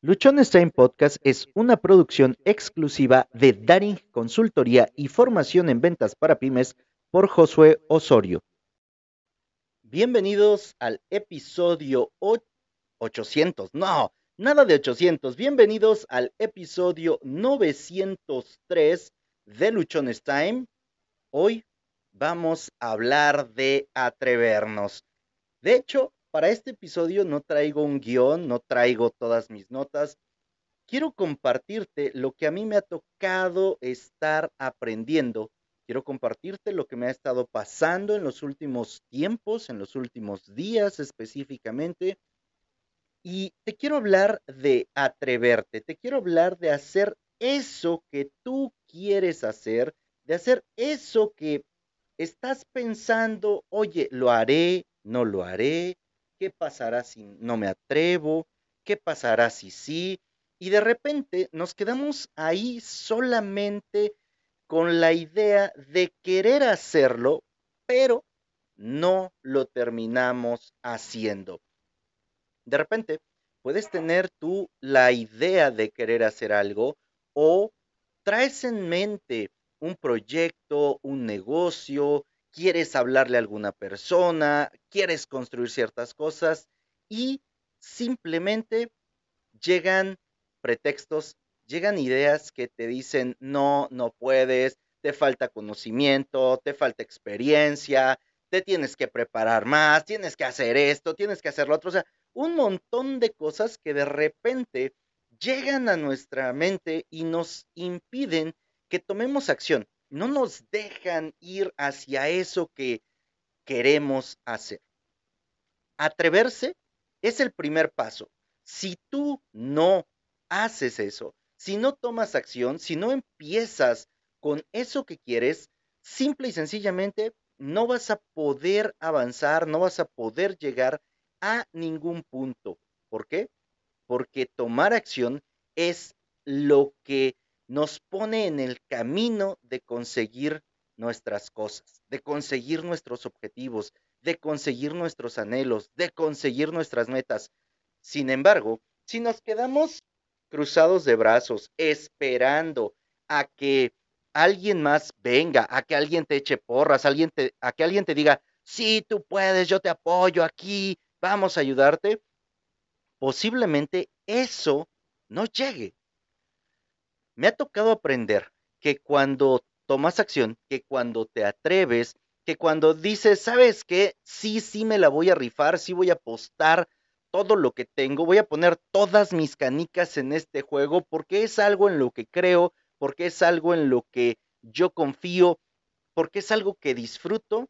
Luchones Time Podcast es una producción exclusiva de Daring Consultoría y Formación en Ventas para Pymes por Josué Osorio. Bienvenidos al episodio 800, no, nada de 800, bienvenidos al episodio 903 de Luchones Time. Hoy vamos a hablar de atrevernos. De hecho, para este episodio no traigo un guion, no traigo todas mis notas. Quiero compartirte lo que a mí me ha tocado estar aprendiendo. Quiero compartirte lo que me ha estado pasando en los últimos tiempos, en los últimos días específicamente. Y te quiero hablar de atreverte, te quiero hablar de hacer eso que tú quieres hacer, de hacer eso que estás pensando, oye, lo haré, no lo haré, ¿Qué pasará si no me atrevo? ¿Qué pasará si sí? Y de repente nos quedamos ahí solamente con la idea de querer hacerlo, pero no lo terminamos haciendo. De repente, puedes tener tú la idea de querer hacer algo o traes en mente un proyecto, un negocio, quieres hablarle a alguna persona, quieres construir ciertas cosas y simplemente llegan pretextos, llegan ideas que te dicen, no, no puedes, te falta conocimiento, te falta experiencia, te tienes que preparar más, tienes que hacer esto, tienes que hacer lo otro, o sea, un montón de cosas que de repente llegan a nuestra mente y nos impiden que tomemos acción no nos dejan ir hacia eso que queremos hacer. Atreverse es el primer paso. Si tú no haces eso, si no tomas acción, si no empiezas con eso que quieres, simple y sencillamente no vas a poder avanzar, no vas a poder llegar a ningún punto. ¿Por qué? Porque tomar acción es lo que nos pone en el camino de conseguir nuestras cosas, de conseguir nuestros objetivos, de conseguir nuestros anhelos, de conseguir nuestras metas. Sin embargo, si nos quedamos cruzados de brazos, esperando a que alguien más venga, a que alguien te eche porras, a, que alguien te diga, sí, tú puedes, yo te apoyo aquí, vamos a ayudarte, posiblemente eso no llegue. Me ha tocado aprender que cuando tomas acción, que cuando te atreves, que cuando dices, ¿sabes qué? Sí, sí me la voy a rifar, sí voy a apostar todo lo que tengo, voy a poner todas mis canicas en este juego porque es algo en lo que creo, porque es algo en lo que yo confío, porque es algo que disfruto,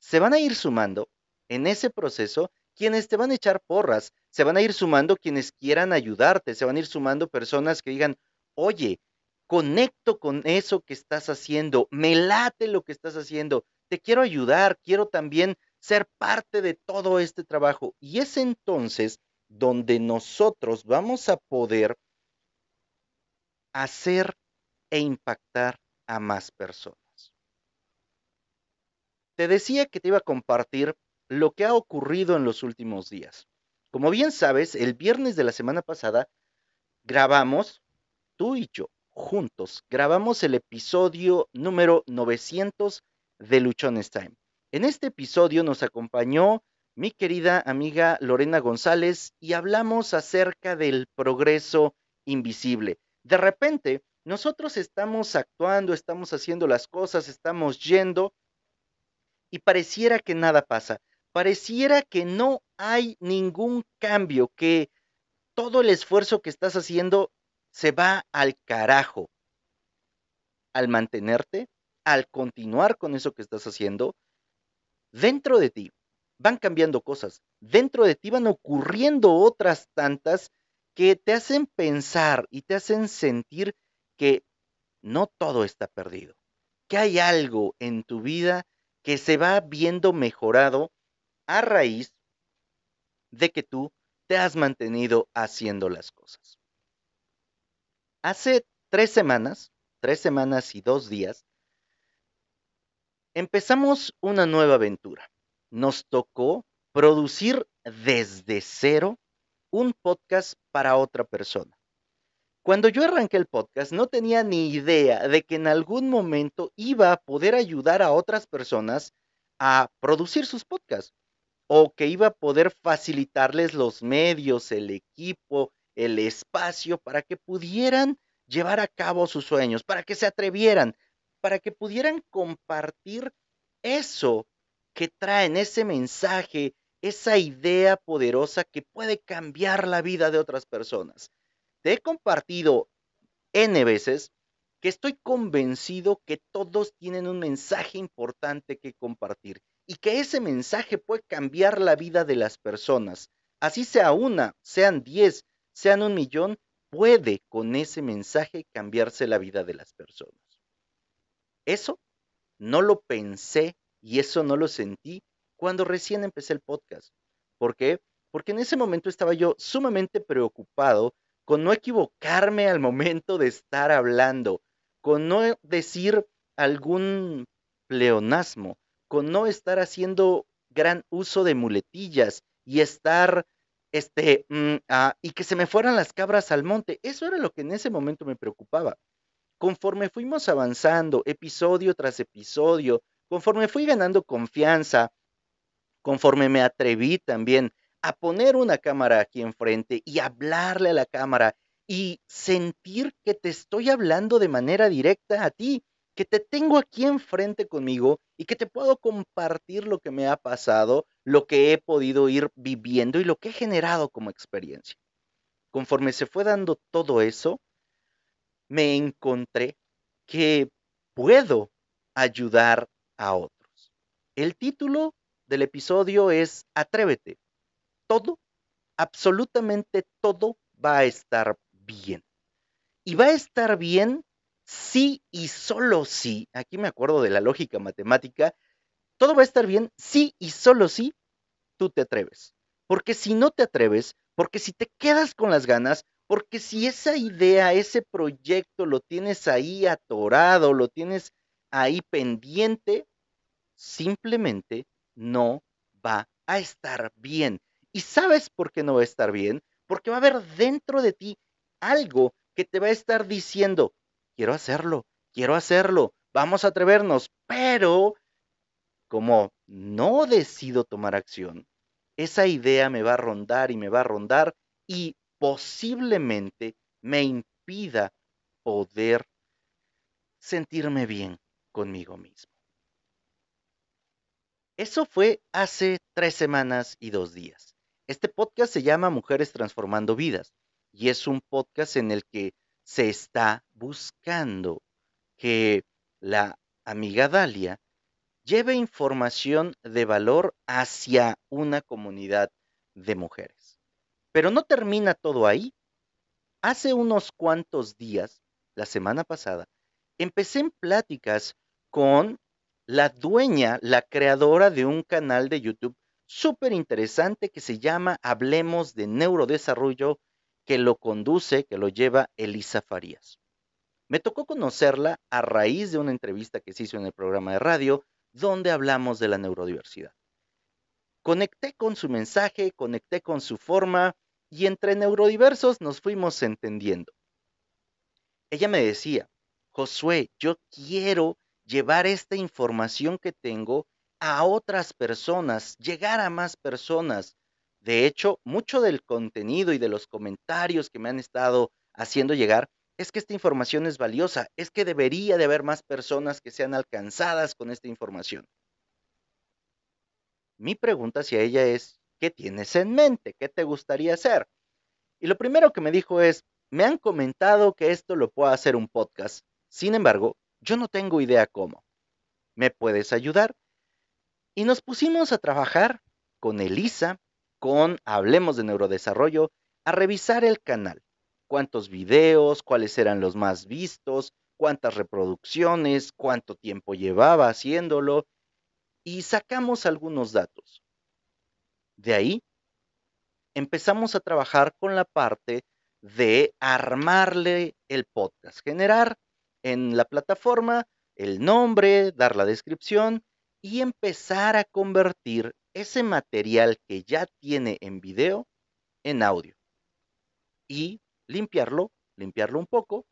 se van a ir sumando en ese proceso quienes te van a echar porras, se van a ir sumando quienes quieran ayudarte, se van a ir sumando personas que digan, oye, conecto con eso que estás haciendo, me late lo que estás haciendo, te quiero ayudar, quiero también ser parte de todo este trabajo. Y es entonces donde nosotros vamos a poder hacer e impactar a más personas. Te decía que te iba a compartir lo que ha ocurrido en los últimos días. Como bien sabes, el viernes de la semana pasada grabamos, tú y yo, juntos, grabamos el episodio número 900 de Luchones Time. En este episodio nos acompañó mi querida amiga Lorena González y hablamos acerca del progreso invisible. De repente, nosotros estamos actuando, estamos haciendo las cosas, estamos yendo y pareciera que nada pasa pareciera que no hay ningún cambio, que todo el esfuerzo que estás haciendo se va al carajo. Al mantenerte, al continuar con eso que estás haciendo, dentro de ti van cambiando cosas, dentro de ti van ocurriendo otras tantas que te hacen pensar y te hacen sentir que no todo está perdido, que hay algo en tu vida que se va viendo mejorado a raíz de que tú te has mantenido haciendo las cosas. Hace tres semanas, tres semanas y dos días, empezamos una nueva aventura. Nos tocó producir desde cero un podcast para otra persona. Cuando yo arranqué el podcast no tenía ni idea de que en algún momento iba a poder ayudar a otras personas a producir sus podcasts o que iba a poder facilitarles los medios, el equipo, el espacio para que pudieran llevar a cabo sus sueños, para que se atrevieran, para que pudieran compartir eso que traen, ese mensaje, esa idea poderosa que puede cambiar la vida de otras personas. Te he compartido N veces que estoy convencido que todos tienen un mensaje importante que compartir y que ese mensaje puede cambiar la vida de las personas. Así sea una, sean diez, sean un millón, puede con ese mensaje cambiarse la vida de las personas. Eso no lo pensé y eso no lo sentí cuando recién empecé el podcast. ¿Por qué? Porque en ese momento estaba yo sumamente preocupado con no equivocarme al momento de estar hablando, con no decir algún pleonasmo, con no estar haciendo gran uso de muletillas y estar, este, mm, ah, y que se me fueran las cabras al monte. Eso era lo que en ese momento me preocupaba. Conforme fuimos avanzando, episodio tras episodio, conforme fui ganando confianza, conforme me atreví también a poner una cámara aquí enfrente y hablarle a la cámara y sentir que te estoy hablando de manera directa a ti, que te tengo aquí enfrente conmigo y que te puedo compartir lo que me ha pasado, lo que he podido ir viviendo y lo que he generado como experiencia. Conforme se fue dando todo eso, me encontré que puedo ayudar a otros. El título del episodio es Atrévete. Todo, absolutamente todo va a estar bien. Y va a estar bien sí y solo sí, aquí me acuerdo de la lógica matemática, todo va a estar bien sí y solo sí tú te atreves. Porque si no te atreves, porque si te quedas con las ganas, porque si esa idea, ese proyecto lo tienes ahí atorado, lo tienes ahí pendiente, simplemente no va a estar bien. ¿Y sabes por qué no va a estar bien? Porque va a haber dentro de ti algo que te va a estar diciendo, quiero hacerlo, quiero hacerlo, vamos a atrevernos, pero como no decido tomar acción, esa idea me va a rondar y me va a rondar y posiblemente me impida poder sentirme bien conmigo mismo. Eso fue hace tres semanas y dos días. Este podcast se llama Mujeres Transformando Vidas y es un podcast en el que se está buscando que la amiga Dalia lleve información de valor hacia una comunidad de mujeres. Pero no termina todo ahí. Hace unos cuantos días, la semana pasada, empecé en pláticas con la dueña, la creadora de un canal de YouTube súper interesante que se llama Hablemos de Neurodesarrollo que lo conduce, que lo lleva Elisa Farías. Me tocó conocerla a raíz de una entrevista que se hizo en el programa de radio donde hablamos de la neurodiversidad. Conecté con su mensaje, conecté con su forma y entre neurodiversos nos fuimos entendiendo. Ella me decía, Josué, yo quiero llevar esta información que tengo a otras personas, llegar a más personas, de hecho, mucho del contenido y de los comentarios que me han estado haciendo llegar es que esta información es valiosa, es que debería de haber más personas que sean alcanzadas con esta información. Mi pregunta hacia ella es, ¿qué tienes en mente? ¿Qué te gustaría hacer? Y lo primero que me dijo es, me han comentado que esto lo puedo hacer un podcast. Sin embargo, yo no tengo idea cómo. ¿Me puedes ayudar? Y nos pusimos a trabajar con Elisa, con Hablemos de Neurodesarrollo a revisar el canal. Cuántos videos, cuáles eran los más vistos, cuántas reproducciones, cuánto tiempo llevaba haciéndolo y sacamos algunos datos. De ahí empezamos a trabajar con la parte de armarle el podcast, generar en la plataforma el nombre, dar la descripción y empezar a convertir ese material que ya tiene en video en audio. y limpiarlo, limpiarlo un poco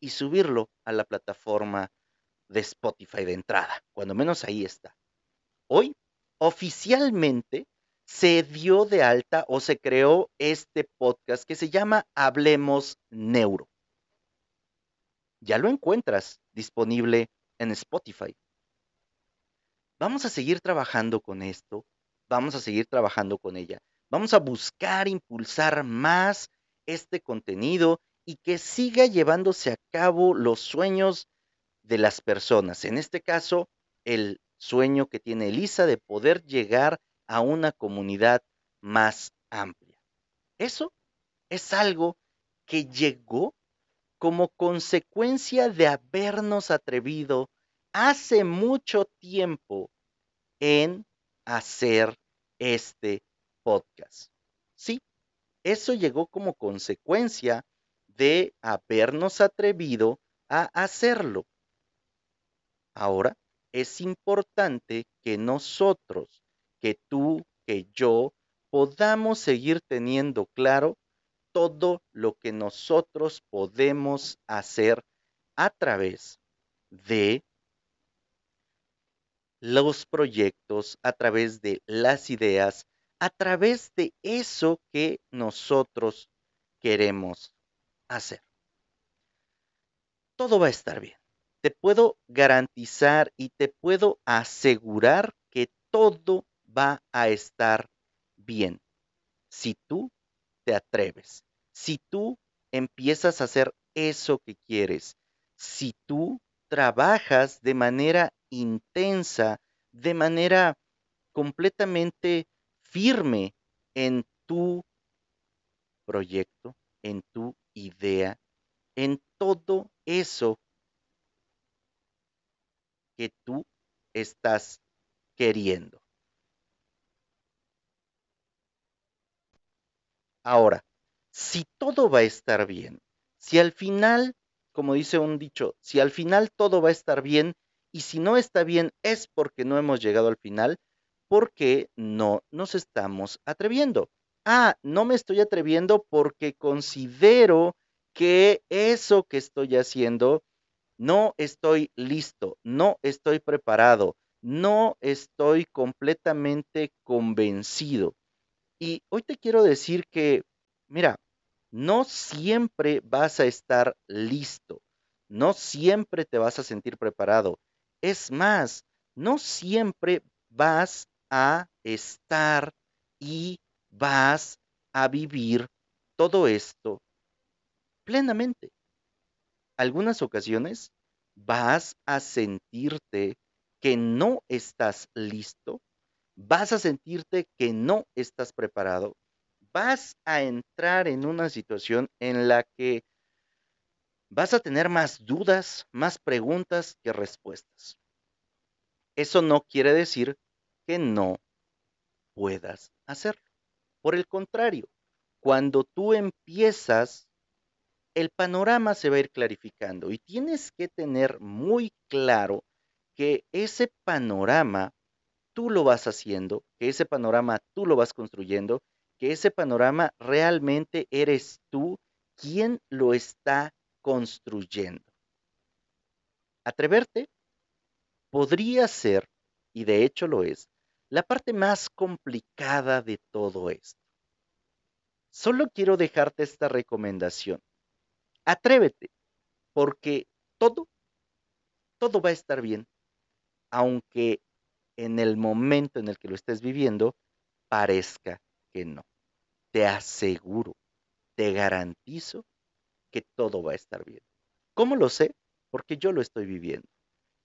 y subirlo a la plataforma de Spotify de entrada. Cuando menos ahí está. Hoy, oficialmente, se dio de alta o se creó este podcast que se llama Hablemos Neuro. Ya lo encuentras disponible en Spotify. Vamos a seguir trabajando con esto, vamos a seguir trabajando con ella. Vamos a buscar impulsar más este contenido y que siga llevándose a cabo los sueños de las personas. En este caso, el sueño que tiene Elisa de poder llegar a una comunidad más amplia. Eso es algo que llegó como consecuencia de habernos atrevido hace mucho tiempo en hacer este podcast. Sí, eso llegó como consecuencia de habernos atrevido a hacerlo. Ahora, es importante que nosotros, que tú, que yo, podamos seguir teniendo claro todo lo que nosotros podemos hacer a través de los proyectos, a través de las ideas, a través de eso que nosotros queremos hacer. Todo va a estar bien. Te puedo garantizar y te puedo asegurar que todo va a estar bien. Si tú te atreves, si tú empiezas a hacer eso que quieres, si tú trabajas de manera intensa, de manera completamente firme en tu proyecto, en tu idea, en todo eso que tú estás queriendo. Ahora, si todo va a estar bien, si al final, como dice un dicho, si al final todo va a estar bien y si no está bien es porque no hemos llegado al final, porque no nos estamos atreviendo. Ah, no me estoy atreviendo porque considero que eso que estoy haciendo no estoy listo, no estoy preparado, no estoy completamente convencido. Y hoy te quiero decir que, mira, no siempre vas a estar listo, no siempre te vas a sentir preparado. Es más, no siempre vas a estar y vas a vivir todo esto plenamente. Algunas ocasiones vas a sentirte que no estás listo, vas a sentirte que no estás preparado, vas a entrar en una situación en la que vas a tener más dudas, más preguntas que respuestas. Eso no quiere decir que no puedas hacerlo. Por el contrario, cuando tú empiezas, el panorama se va a ir clarificando y tienes que tener muy claro que ese panorama tú lo vas haciendo, que ese panorama tú lo vas construyendo, que ese panorama realmente eres tú quien lo está construyendo. Atreverte podría ser, y de hecho lo es, la parte más complicada de todo esto. Solo quiero dejarte esta recomendación. Atrévete, porque todo, todo va a estar bien, aunque en el momento en el que lo estés viviendo parezca que no. Te aseguro, te garantizo que todo va a estar bien. ¿Cómo lo sé? Porque yo lo estoy viviendo.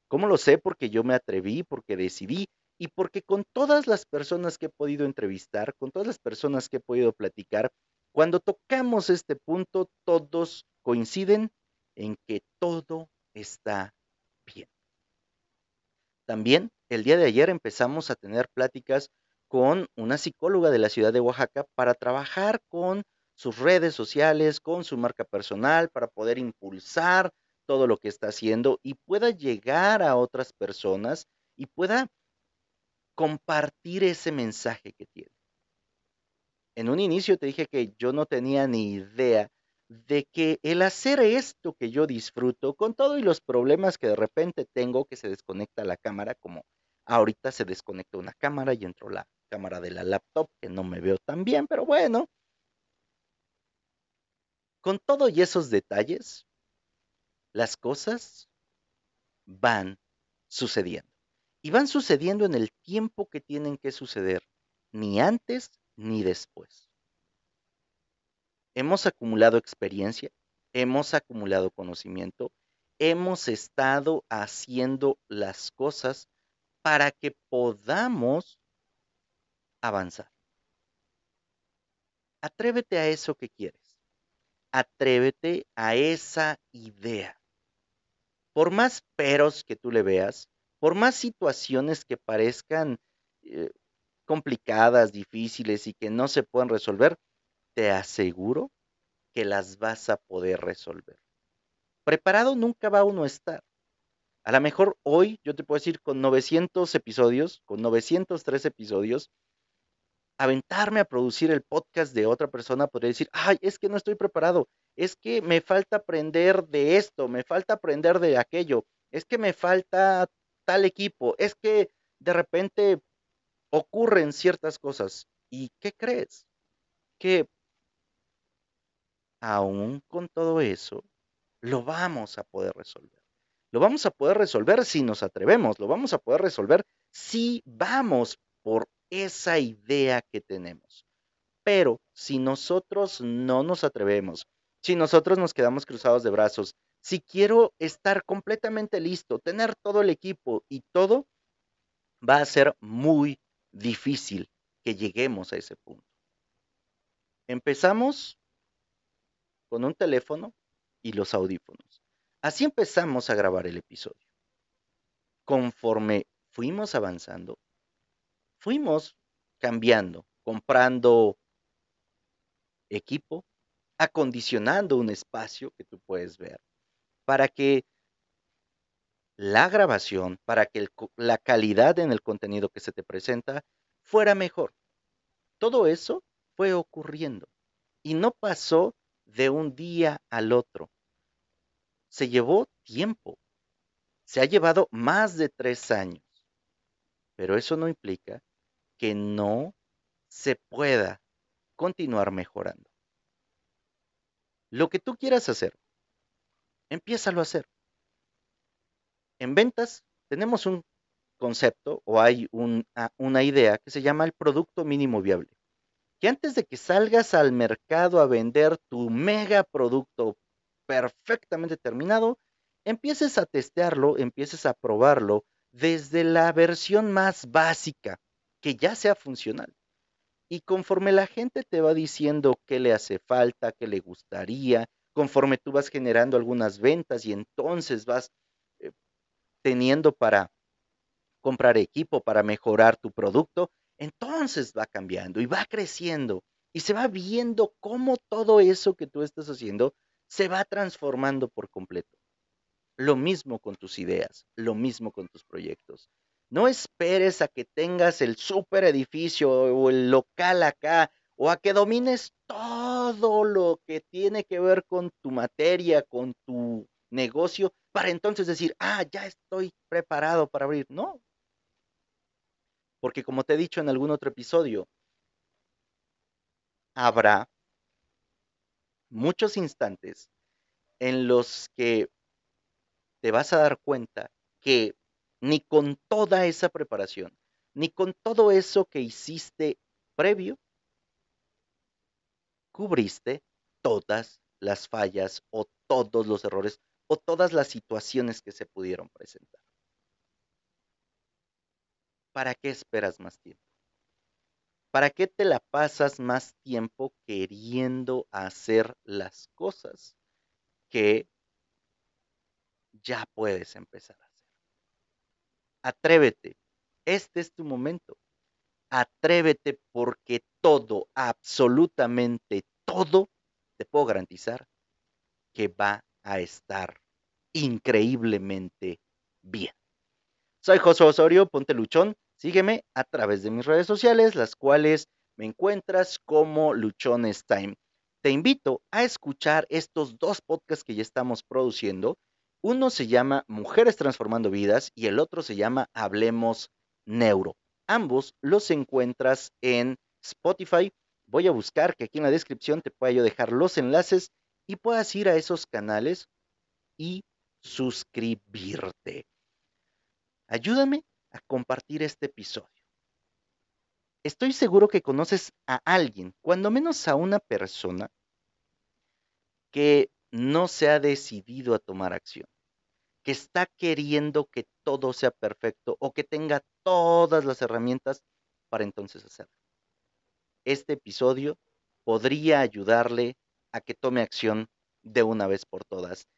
¿Cómo lo sé? Porque yo me atreví, porque decidí y porque con todas las personas que he podido entrevistar, con todas las personas que he podido platicar, cuando tocamos este punto, todos coinciden en que todo está bien. También el día de ayer empezamos a tener pláticas con una psicóloga de la ciudad de Oaxaca para trabajar con sus redes sociales, con su marca personal, para poder impulsar todo lo que está haciendo y pueda llegar a otras personas y pueda compartir ese mensaje que tiene. En un inicio te dije que yo no tenía ni idea de que el hacer esto que yo disfruto, con todo y los problemas que de repente tengo, que se desconecta la cámara, como ahorita se desconecta una cámara y entró la cámara de la laptop, que no me veo tan bien, pero bueno. Con todo y esos detalles, las cosas van sucediendo. Y van sucediendo en el tiempo que tienen que suceder, ni antes ni después. Hemos acumulado experiencia, hemos acumulado conocimiento, hemos estado haciendo las cosas para que podamos avanzar. Atrévete a eso que quieres. Atrévete a esa idea. Por más peros que tú le veas, por más situaciones que parezcan eh, complicadas, difíciles y que no se puedan resolver, te aseguro que las vas a poder resolver. Preparado nunca va uno a estar. A lo mejor hoy yo te puedo decir con 900 episodios, con 903 episodios, aventarme a producir el podcast de otra persona, podría decir, ay, es que no estoy preparado, es que me falta aprender de esto, me falta aprender de aquello, es que me falta tal equipo, es que de repente ocurren ciertas cosas. ¿Y qué crees? Que aún con todo eso, lo vamos a poder resolver. Lo vamos a poder resolver si nos atrevemos, lo vamos a poder resolver si vamos por esa idea que tenemos. Pero si nosotros no nos atrevemos, si nosotros nos quedamos cruzados de brazos, si quiero estar completamente listo, tener todo el equipo y todo, va a ser muy difícil que lleguemos a ese punto. Empezamos con un teléfono y los audífonos. Así empezamos a grabar el episodio. Conforme fuimos avanzando, fuimos cambiando, comprando equipo, acondicionando un espacio que tú puedes ver para que la grabación, para que la calidad en el contenido que se te presenta fuera mejor. Todo eso fue ocurriendo y no pasó de un día al otro. Se llevó tiempo. Se ha llevado más de tres años. Pero eso no implica que no se pueda continuar mejorando. Lo que tú quieras hacer, empiézalo a hacer. En ventas tenemos un concepto o hay una idea que se llama el producto mínimo viable. Que antes de que salgas al mercado a vender tu mega producto perfectamente terminado, empieces a testearlo, empieces a probarlo desde la versión más básica, que ya sea funcional. Y conforme la gente te va diciendo qué le hace falta, qué le gustaría, conforme tú vas generando algunas ventas y entonces vas eh, teniendo para comprar equipo, para mejorar tu producto, entonces va cambiando y va creciendo y se va viendo cómo todo eso que tú estás haciendo se va transformando por completo. Lo mismo con tus ideas, lo mismo con tus proyectos. No esperes a que tengas el super edificio o el local acá o a que domines todo lo que tiene que ver con tu materia, con tu negocio, para entonces decir, ah, ya estoy preparado para abrir. No. Porque como te he dicho en algún otro episodio, habrá muchos instantes en los que te vas a dar cuenta que ni con toda esa preparación, ni con todo eso que hiciste previo, cubriste todas las fallas o todos los errores o todas las situaciones que se pudieron presentar. ¿Para qué esperas más tiempo? ¿Para qué te la pasas más tiempo queriendo hacer las cosas que ya puedes empezar? Atrévete. Este es tu momento. Atrévete porque todo, absolutamente todo, te puedo garantizar que va a estar increíblemente bien. Soy José Osorio, ponte luchón. Sígueme a través de mis redes sociales, las cuales me encuentras como Luchones Time. Te invito a escuchar estos dos podcasts que ya estamos produciendo. Uno se llama Mujeres Transformando Vidas y el otro se llama Hablemos Neuro. Ambos los encuentras en Spotify. Voy a buscar que aquí en la descripción te pueda yo dejar los enlaces y puedas ir a esos canales y suscribirte. Ayúdame a compartir este episodio. Estoy seguro que conoces a alguien, cuando menos a una persona, que no se ha decidido a tomar acción, que está queriendo que todo sea perfecto o que tenga todas las herramientas para entonces hacerlo. Este episodio podría ayudarle a que tome acción de una vez por todas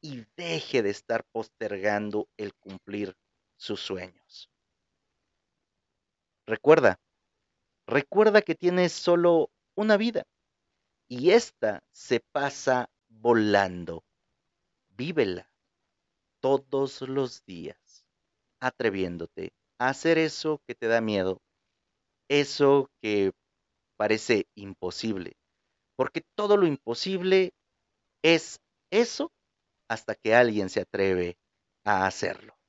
y deje de estar postergando el cumplir sus sueños. Recuerda, recuerda que tienes solo una vida y esta se pasa volando. Vívela todos los días, atreviéndote a hacer eso que te da miedo, eso que parece imposible, porque todo lo imposible es eso hasta que alguien se atreve a hacerlo.